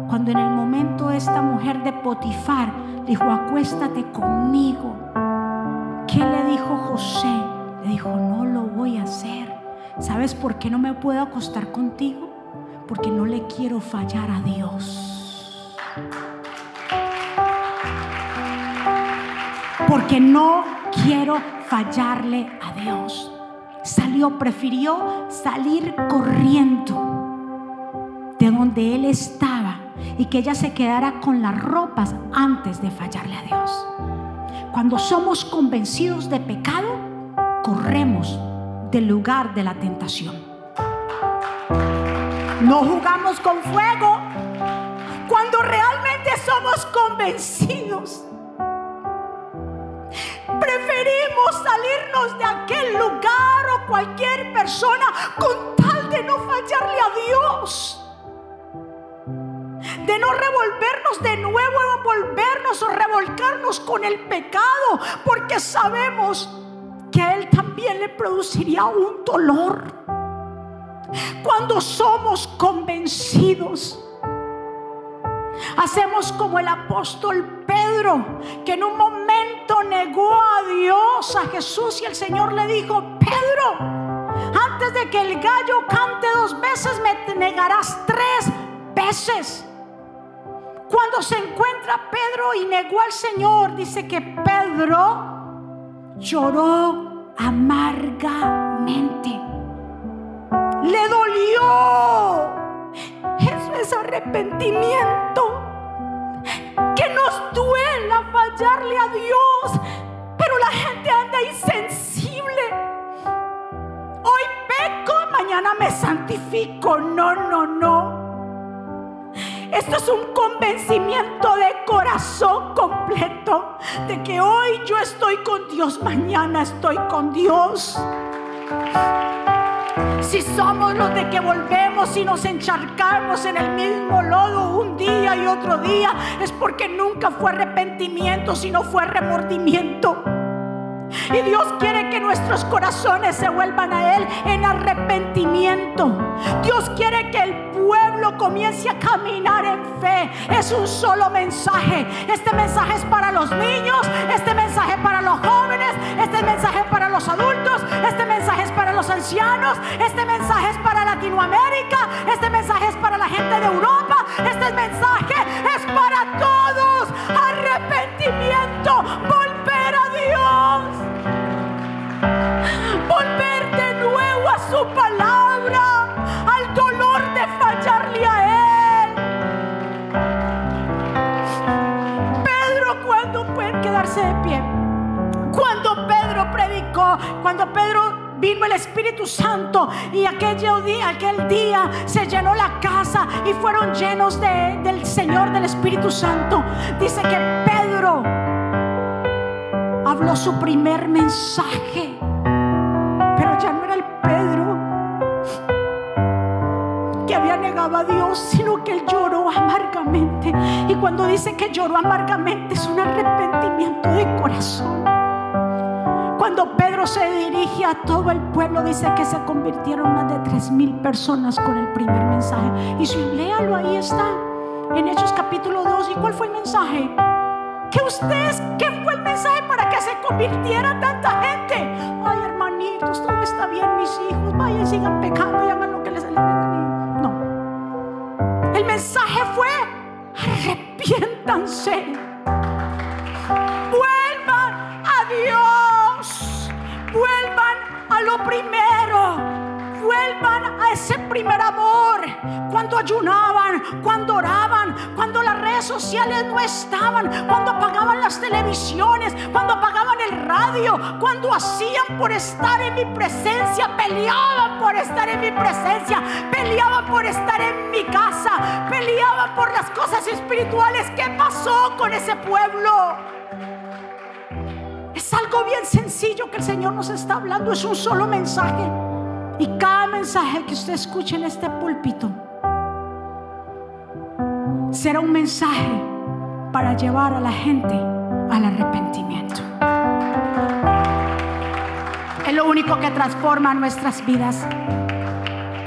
Speaker 1: Cuando en el momento esta mujer de Potifar dijo, acuéstate conmigo. ¿Qué le dijo José? Le dijo, no lo voy a hacer. ¿Sabes por qué no me puedo acostar contigo? Porque no le quiero fallar a Dios. Porque no quiero fallarle a Dios. Salió, prefirió salir corriendo de donde él estaba y que ella se quedara con las ropas antes de fallarle a Dios. Cuando somos convencidos de pecado, corremos del lugar de la tentación. No jugamos con fuego cuando realmente somos convencidos Preferimos salirnos de aquel lugar o cualquier persona con tal de no fallarle a Dios. De no revolvernos de nuevo, envolvernos o revolcarnos con el pecado, porque sabemos que a Él también le produciría un dolor. Cuando somos convencidos Hacemos como el apóstol Pedro, que en un momento negó a Dios, a Jesús, y el Señor le dijo, Pedro, antes de que el gallo cante dos veces, me negarás tres veces. cuando se encuentra Pedro y negó al Señor, dice que Pedro lloró amargamente. Le dolió. Es arrepentimiento. Que nos duela fallarle a Dios. Pero la gente anda insensible. Hoy peco, mañana me santifico. No, no, no. Esto es un convencimiento de corazón completo de que hoy yo estoy con Dios, mañana estoy con Dios. Si somos los de que volvemos y nos encharcamos en el mismo lodo un día y otro día, es porque nunca fue arrepentimiento, sino fue remordimiento. Y Dios quiere que nuestros corazones se vuelvan a Él en arrepentimiento. Dios quiere que el pueblo comience a caminar en fe. Es un solo mensaje. Este mensaje es para los niños, este mensaje es para los jóvenes, este mensaje es para los adultos, este mensaje es para los ancianos, este mensaje es para Latinoamérica, este mensaje es para la gente de Europa, este mensaje es para todos. Arrepentimiento, volver a Dios. Volver de nuevo a su palabra, al dolor de fallarle a Él. Pedro, cuando pueden quedarse de pie? Cuando Pedro predicó, cuando Pedro vino el Espíritu Santo y aquel día, aquel día se llenó la casa y fueron llenos del Señor, del Espíritu Santo. Dice que Pedro habló su primer mensaje, a Dios, sino que él lloró amargamente. Y cuando dice que lloró amargamente es un arrepentimiento de corazón. Cuando Pedro se dirige a todo el pueblo, dice que se convirtieron más de tres mil personas con el primer mensaje. Y si léalo, ahí está, en Hechos capítulo 2. ¿Y cuál fue el mensaje? Que ustedes, ¿qué fue el mensaje para que se convirtiera tanta gente? Ay, hermanitos, todo está bien, mis hijos, vayan, sigan pecando y lo que les alimenta. El mensaje fue: arrepiéntanse. Vuelvan a Dios. Vuelvan a lo primero vuelvan a ese primer amor. Cuando ayunaban, cuando oraban, cuando las redes sociales no estaban, cuando apagaban las televisiones, cuando apagaban el radio, cuando hacían por estar en mi presencia, peleaban por estar en mi presencia, peleaban por estar en mi casa, peleaban por las cosas espirituales. ¿Qué pasó con ese pueblo? Es algo bien sencillo que el Señor nos está hablando, es un solo mensaje. Y cada mensaje que usted escuche en este púlpito será un mensaje para llevar a la gente al arrepentimiento. Es lo único que transforma nuestras vidas.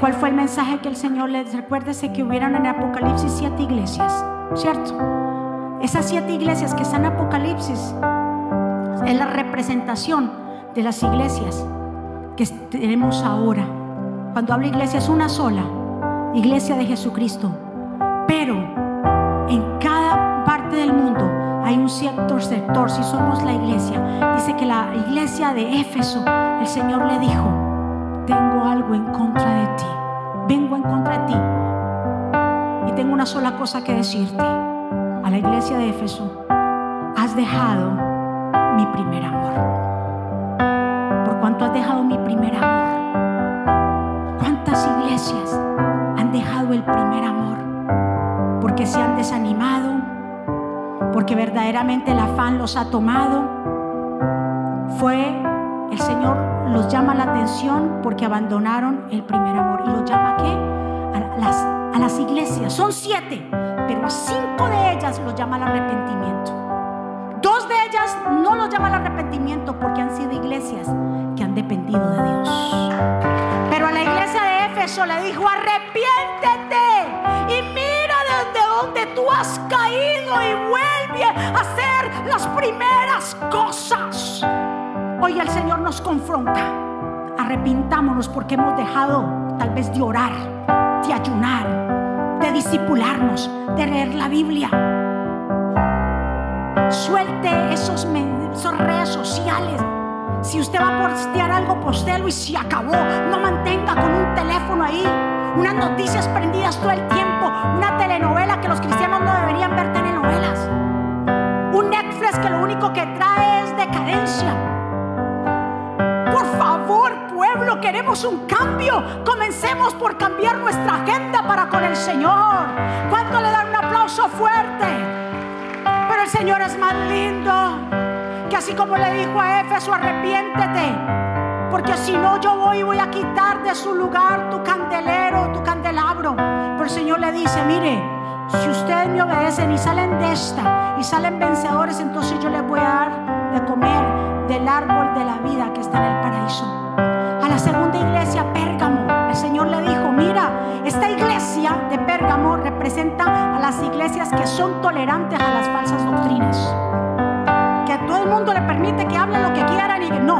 Speaker 1: ¿Cuál fue el mensaje que el Señor les recuérdese que hubieran en Apocalipsis siete iglesias? ¿Cierto? Esas siete iglesias que están en Apocalipsis es la representación de las iglesias que tenemos ahora. Cuando habla iglesia es una sola, iglesia de Jesucristo. Pero en cada parte del mundo hay un cierto sector, si somos la iglesia. Dice que la iglesia de Éfeso, el Señor le dijo, tengo algo en contra de ti, vengo en contra de ti. Y tengo una sola cosa que decirte. A la iglesia de Éfeso, has dejado mi primer amor cuánto has dejado mi primer amor. ¿Cuántas iglesias han dejado el primer amor? Porque se han desanimado, porque verdaderamente el afán los ha tomado. Fue el Señor los llama la atención porque abandonaron el primer amor. ¿Y los llama qué? A las, a las iglesias. Son siete, pero a cinco de ellas los llama al arrepentimiento. No los llama al arrepentimiento porque han sido iglesias que han dependido de Dios. Pero a la iglesia de Éfeso le dijo, arrepiéntete y mira desde donde tú has caído y vuelve a hacer las primeras cosas. Hoy el Señor nos confronta. Arrepintámonos porque hemos dejado tal vez de orar, de ayunar, de disipularnos, de leer la Biblia suelte esos, redes sociales. Si usted va a postear algo, postelo y si acabó. No mantenga con un teléfono ahí, unas noticias prendidas todo el tiempo, una telenovela que los cristianos no deberían ver telenovelas. Un Netflix que lo único que trae es decadencia. Por favor, pueblo, queremos un cambio. Comencemos por cambiar nuestra agenda para con el Señor. ¿Cuánto le dan un aplauso fuerte? El Señor es más lindo que así como le dijo a Éfeso, arrepiéntete, porque si no yo voy y voy a quitar de su lugar tu candelero, tu candelabro. Pero el Señor le dice, mire, si ustedes me obedecen y salen de esta y salen vencedores, entonces yo les voy a dar de comer del árbol de la vida que está en el paraíso. A la segunda iglesia, Pérgamo, el Señor le dijo, mira, esta iglesia de Pérgamo representa a las iglesias que son tolerantes a las falsas doctrinas todo el mundo le permite que hable lo que quieran y que no.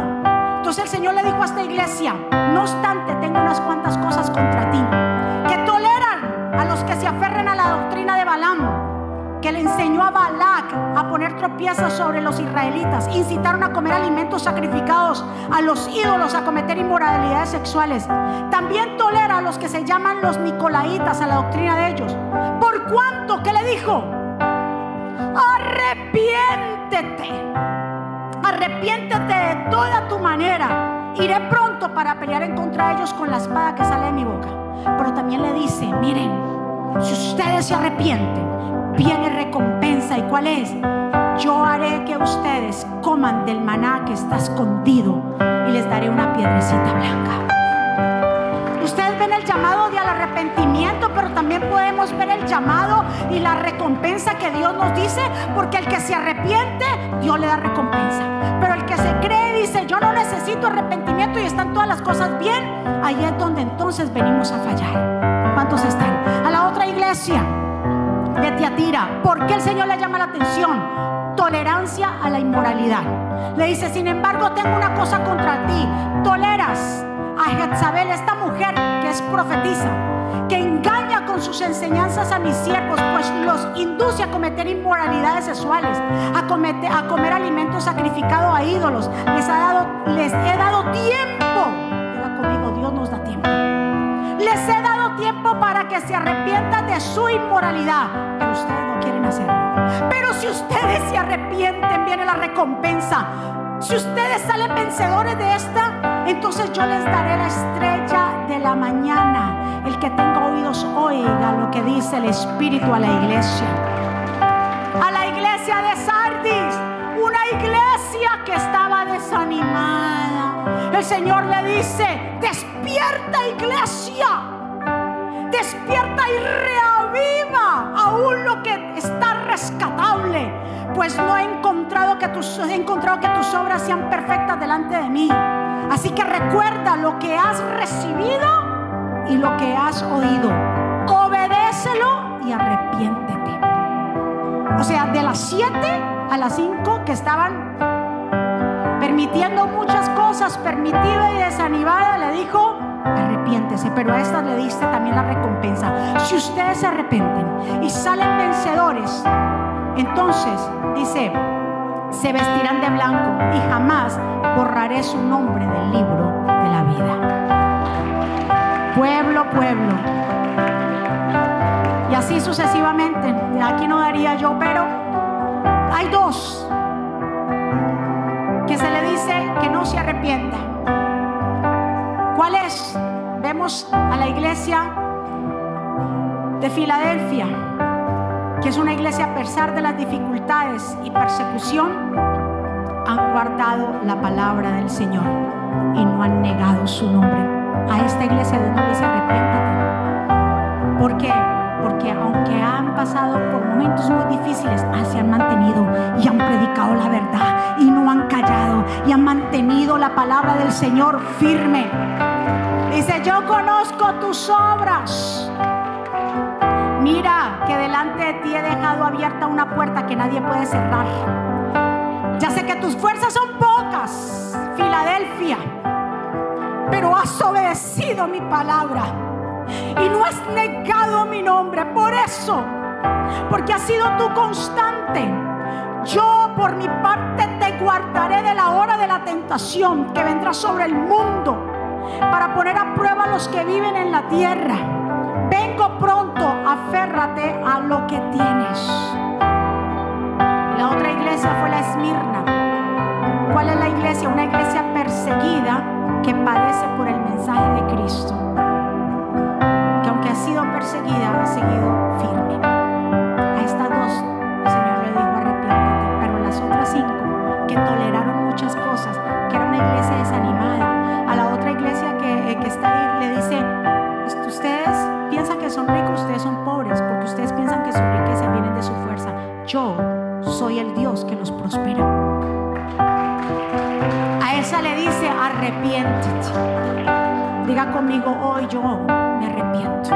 Speaker 1: Entonces el Señor le dijo a esta iglesia, no obstante, tengo unas cuantas cosas contra ti, que toleran a los que se aferren a la doctrina de Balaam, que le enseñó a Balac a poner tropiezas sobre los israelitas, incitaron a comer alimentos sacrificados a los ídolos, a cometer inmoralidades sexuales. También tolera a los que se llaman los nicolaitas, a la doctrina de ellos. ¿Por cuánto? ¿Qué le dijo? Arrepiéntete. Arrepiéntete de toda tu manera. Iré pronto para pelear en contra de ellos con la espada que sale de mi boca. Pero también le dice, miren, si ustedes se arrepienten, viene recompensa. ¿Y cuál es? Yo haré que ustedes coman del maná que está escondido y les daré una piedrecita blanca. Ustedes ven el llamado de al arrepentimiento, pero también podemos ver el llamado y la recompensa que Dios nos dice, porque el que se arrepiente, Dios le da recompensa. Pero el que se cree dice, yo no necesito arrepentimiento y están todas las cosas bien, ahí es donde entonces venimos a fallar. ¿Cuántos están? A la otra iglesia de Tiatira, ¿por qué el Señor le llama la atención? Tolerancia a la inmoralidad. Le dice, sin embargo, tengo una cosa contra ti. Toleras a Jezabel, esta mujer que es profetisa, que engaña con sus enseñanzas a mis siervos, pues los induce a cometer inmoralidades sexuales, a, cometer, a comer alimentos sacrificados a ídolos. Les, ha dado, les he dado tiempo. Diga conmigo, Dios nos da tiempo. Les he dado tiempo para que se arrepientan de su inmoralidad, pero ustedes no quieren hacerlo. Pero si ustedes se arrepienten, viene la recompensa. Si ustedes salen vencedores de esta, entonces yo les daré la estrella de la mañana. El que tenga oídos oiga lo que dice el Espíritu a la iglesia. A la iglesia de Sardis, una iglesia que estaba desanimada. El Señor le dice, despierta iglesia, despierta y reaviva aún lo que está rescatable pues no he encontrado que tus, he encontrado que tus obras sean perfectas delante de mí. Así que recuerda lo que has recibido y lo que has oído. Obedécelo y arrepiéntete. O sea, de las 7 a las 5 que estaban permitiendo muchas cosas, permitida y desanimada, le dijo, arrepiéntese, pero a estas le diste también la recompensa. Si ustedes se arrepienten y salen vencedores, entonces, dice, se vestirán de blanco y jamás borraré su nombre del libro de la vida. Pueblo, pueblo. Y así sucesivamente. Aquí no daría yo, pero hay dos que se le dice que no se arrepienta. ¿Cuál es? Vemos a la iglesia de Filadelfia que es una iglesia a pesar de las dificultades y persecución, han guardado la palabra del Señor y no han negado su nombre. A esta iglesia de no dice arrepiéntate. ¿Por qué? Porque aunque han pasado por momentos muy difíciles, ah, se han mantenido y han predicado la verdad y no han callado y han mantenido la palabra del Señor firme. Dice, yo conozco tus obras Mira que delante de ti he dejado abierta una puerta que nadie puede cerrar. Ya sé que tus fuerzas son pocas, Filadelfia, pero has obedecido mi palabra y no has negado mi nombre. Por eso, porque has sido tú constante, Yo por mi parte te guardaré de la hora de la tentación que vendrá sobre el mundo para poner a prueba a los que viven en la tierra. Pronto, aférrate a lo que tienes. La otra iglesia fue la Esmirna. ¿Cuál es la iglesia? Una iglesia perseguida que padece por el mensaje de Cristo. Que aunque ha sido perseguida, ha seguido firme. A estas dos, el Señor le dijo arrepiéntete, pero las otras cinco que toleraron muchas cosas, que era una iglesia desanimada, a la otra iglesia que, eh, está ahí le dice, ustedes son ricos, ustedes son pobres, porque ustedes piensan que su riqueza viene de su fuerza. Yo soy el Dios que los prospera. A esa le dice, arrepiéntete. Diga conmigo, hoy yo me arrepiento.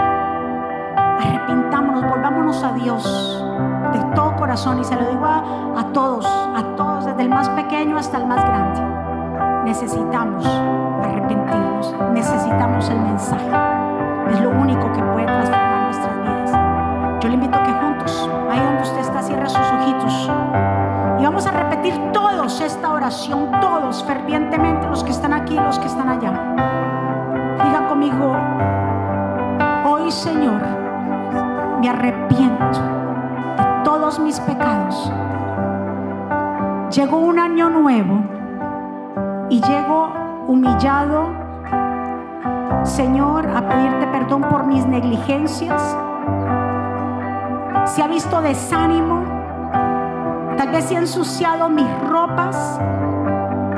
Speaker 1: Arrepintámonos, volvámonos a Dios de todo corazón. Y se lo digo a todos, a todos, desde el más pequeño hasta el más grande. Necesitamos arrepentirnos, necesitamos el mensaje. Es lo único que puede transformar nuestras vidas. Yo le invito a que juntos, ahí donde usted está, cierre sus ojitos. Y vamos a repetir todos esta oración, todos fervientemente, los que están aquí y los que están allá. Diga conmigo, hoy Señor, me arrepiento de todos mis pecados. Llegó un año nuevo y llego humillado, Señor, a pedirte perdón por mis negligencias. Si ha visto desánimo, tal vez si ha ensuciado mis ropas,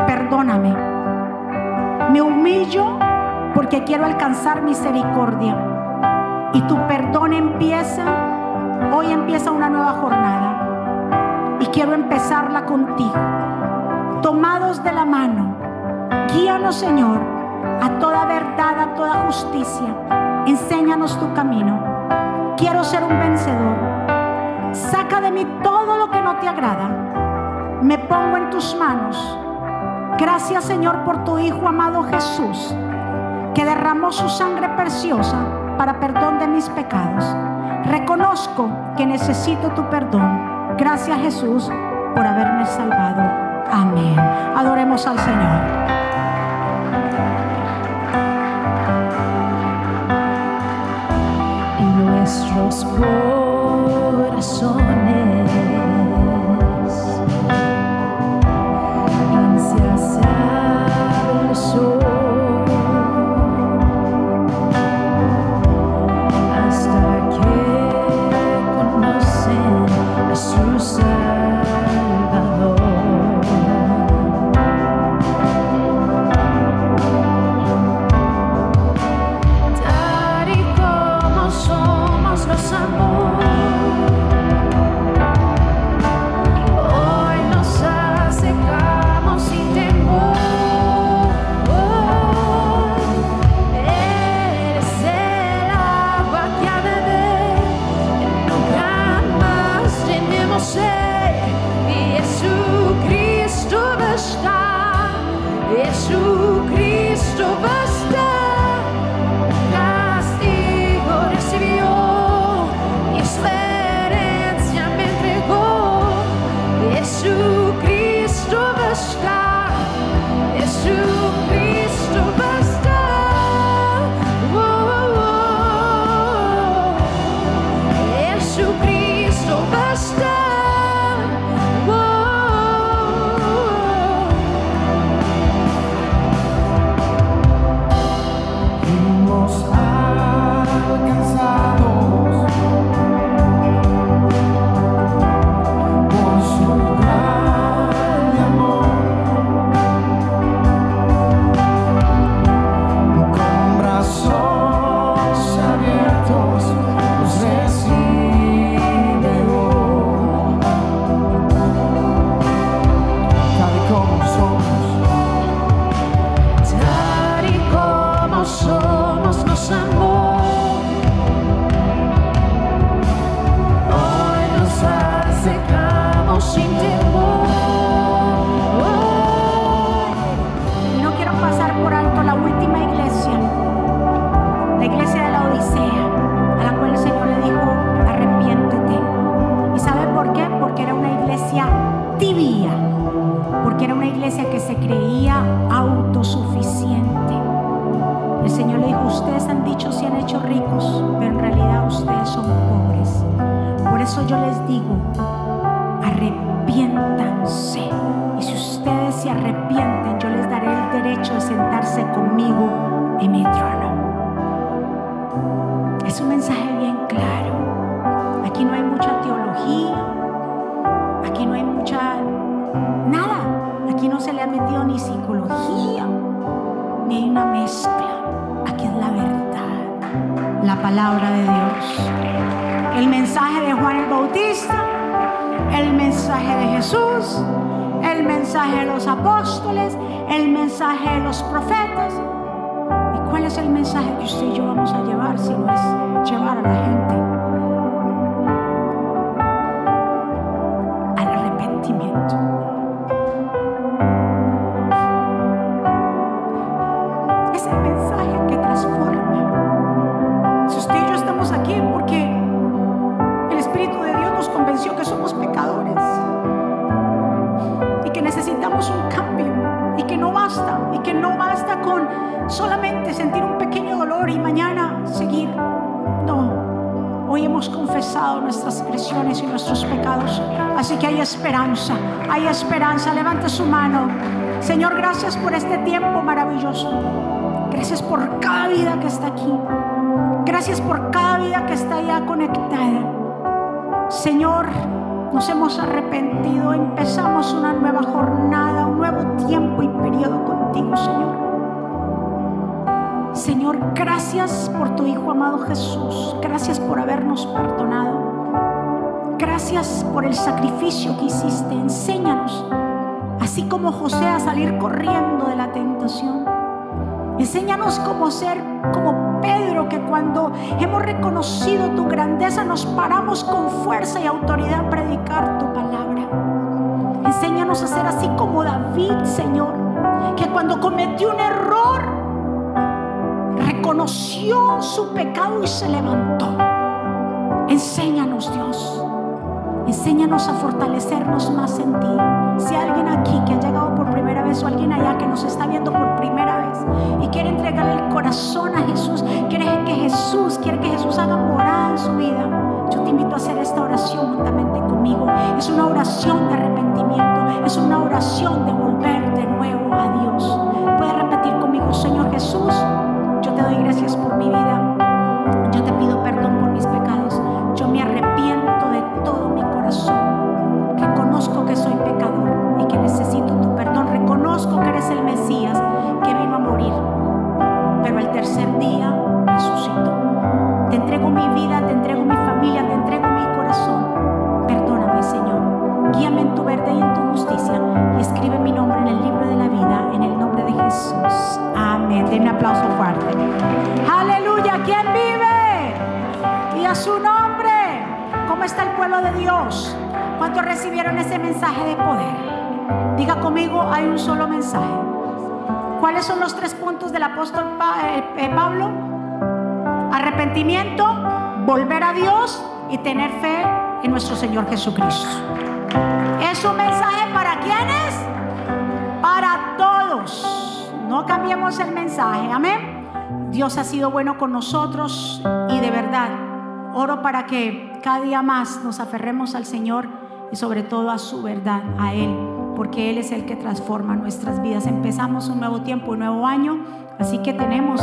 Speaker 1: perdóname. Me humillo porque quiero alcanzar misericordia. Y tu perdón empieza, hoy empieza una nueva jornada. Y quiero empezarla contigo. Tomados de la mano, guíanos Señor a toda verdad, a toda justicia. Enséñanos tu camino. Quiero ser un vencedor. Saca de mí todo lo que no te agrada. Me pongo en tus manos. Gracias Señor por tu Hijo amado Jesús, que derramó su sangre preciosa para perdón de mis pecados. Reconozco que necesito tu perdón. Gracias Jesús por haberme salvado. Amén. Adoremos al Señor.
Speaker 2: Nuestros corazones.
Speaker 1: Necesitamos un cambio y que no basta y que no basta con solamente sentir un pequeño dolor y mañana seguir. No. Hoy hemos confesado nuestras transgresiones y nuestros pecados, así que hay esperanza, hay esperanza. Levante su mano. Señor, gracias por este tiempo maravilloso. Gracias por cada vida que está aquí. Gracias por cada vida que está ya conectada. Señor, nos hemos arrepentido, empezamos una nueva jornada, un nuevo tiempo y periodo contigo, Señor. Señor, gracias por tu Hijo amado Jesús. Gracias por habernos perdonado. Gracias por el sacrificio que hiciste. Enséñanos, así como José, a salir corriendo de la tentación. Enséñanos cómo ser como Pedro, que cuando hemos reconocido tu grandeza nos paramos con fuerza y autoridad a predicar tu palabra. Enséñanos a ser así como David, Señor, que cuando cometió un error, reconoció su pecado y se levantó. Enséñanos, Dios. Enséñanos a fortalecernos más en ti. Si alguien aquí que ha llegado por primera vez o alguien allá que nos está viendo por primera vez y quiere entregarle el corazón a Jesús, quiere que Jesús, quiere que Jesús haga morada en su vida, yo te invito a hacer esta oración juntamente conmigo. Es una oración de arrepentimiento, es una oración de volver de nuevo a Dios. Puedes repetir conmigo, Señor Jesús, yo te doy gracias por mi vida. ¿Cuáles son los tres puntos del apóstol eh, eh, Pablo? Arrepentimiento, volver a Dios y tener fe en nuestro Señor Jesucristo. ¿Es un mensaje para quiénes? Para todos. No cambiemos el mensaje. Amén. Dios ha sido bueno con nosotros y de verdad oro para que cada día más nos aferremos al Señor y sobre todo a su verdad, a Él, porque Él es el que transforma nuestras vidas. Empezamos un nuevo tiempo, un nuevo año, así que tenemos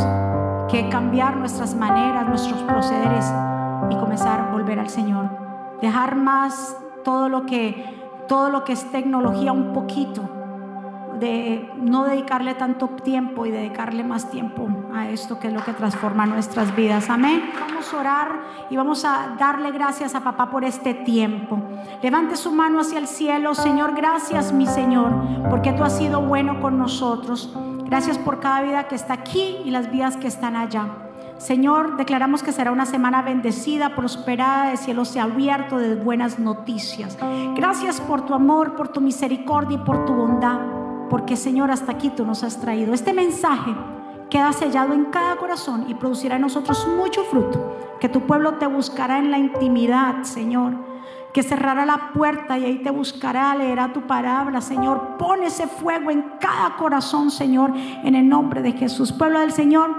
Speaker 1: que cambiar nuestras maneras, nuestros procederes y comenzar a volver al Señor. Dejar más todo lo que todo lo que es tecnología un poquito de no dedicarle tanto tiempo y dedicarle más tiempo a esto que es lo que transforma nuestras vidas. Amén. Vamos a orar y vamos a darle gracias a papá por este tiempo. Levante su mano hacia el cielo, Señor, gracias mi Señor, porque tú has sido bueno con nosotros. Gracias por cada vida que está aquí y las vidas que están allá. Señor, declaramos que será una semana bendecida, prosperada, de cielo sea abierto, de buenas noticias. Gracias por tu amor, por tu misericordia y por tu bondad, porque Señor, hasta aquí tú nos has traído. Este mensaje queda sellado en cada corazón y producirá en nosotros mucho fruto, que tu pueblo te buscará en la intimidad, Señor que cerrará la puerta y ahí te buscará, leerá tu palabra, Señor. Pon ese fuego en cada corazón, Señor, en el nombre de Jesús. Pueblo del Señor,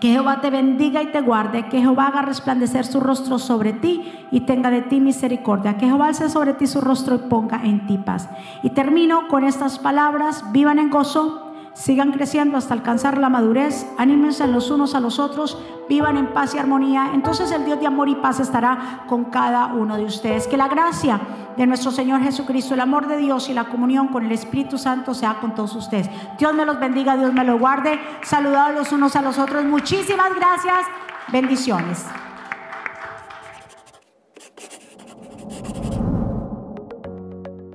Speaker 1: Que Jehová te bendiga y te guarde, que Jehová haga resplandecer su rostro sobre ti y tenga de ti misericordia, que Jehová alce sobre ti su rostro y ponga en ti paz. Y termino con estas palabras, vivan en gozo, sigan creciendo hasta alcanzar la madurez, anímense los unos a los otros, vivan en paz y armonía. Entonces el Dios de amor y paz estará con cada uno de ustedes. Que la gracia de nuestro Señor Jesucristo, el amor de Dios y la comunión con el Espíritu Santo sea con todos ustedes. Dios me los bendiga, Dios me los guarde. Saludados los unos a los otros. Muchísimas gracias. Bendiciones.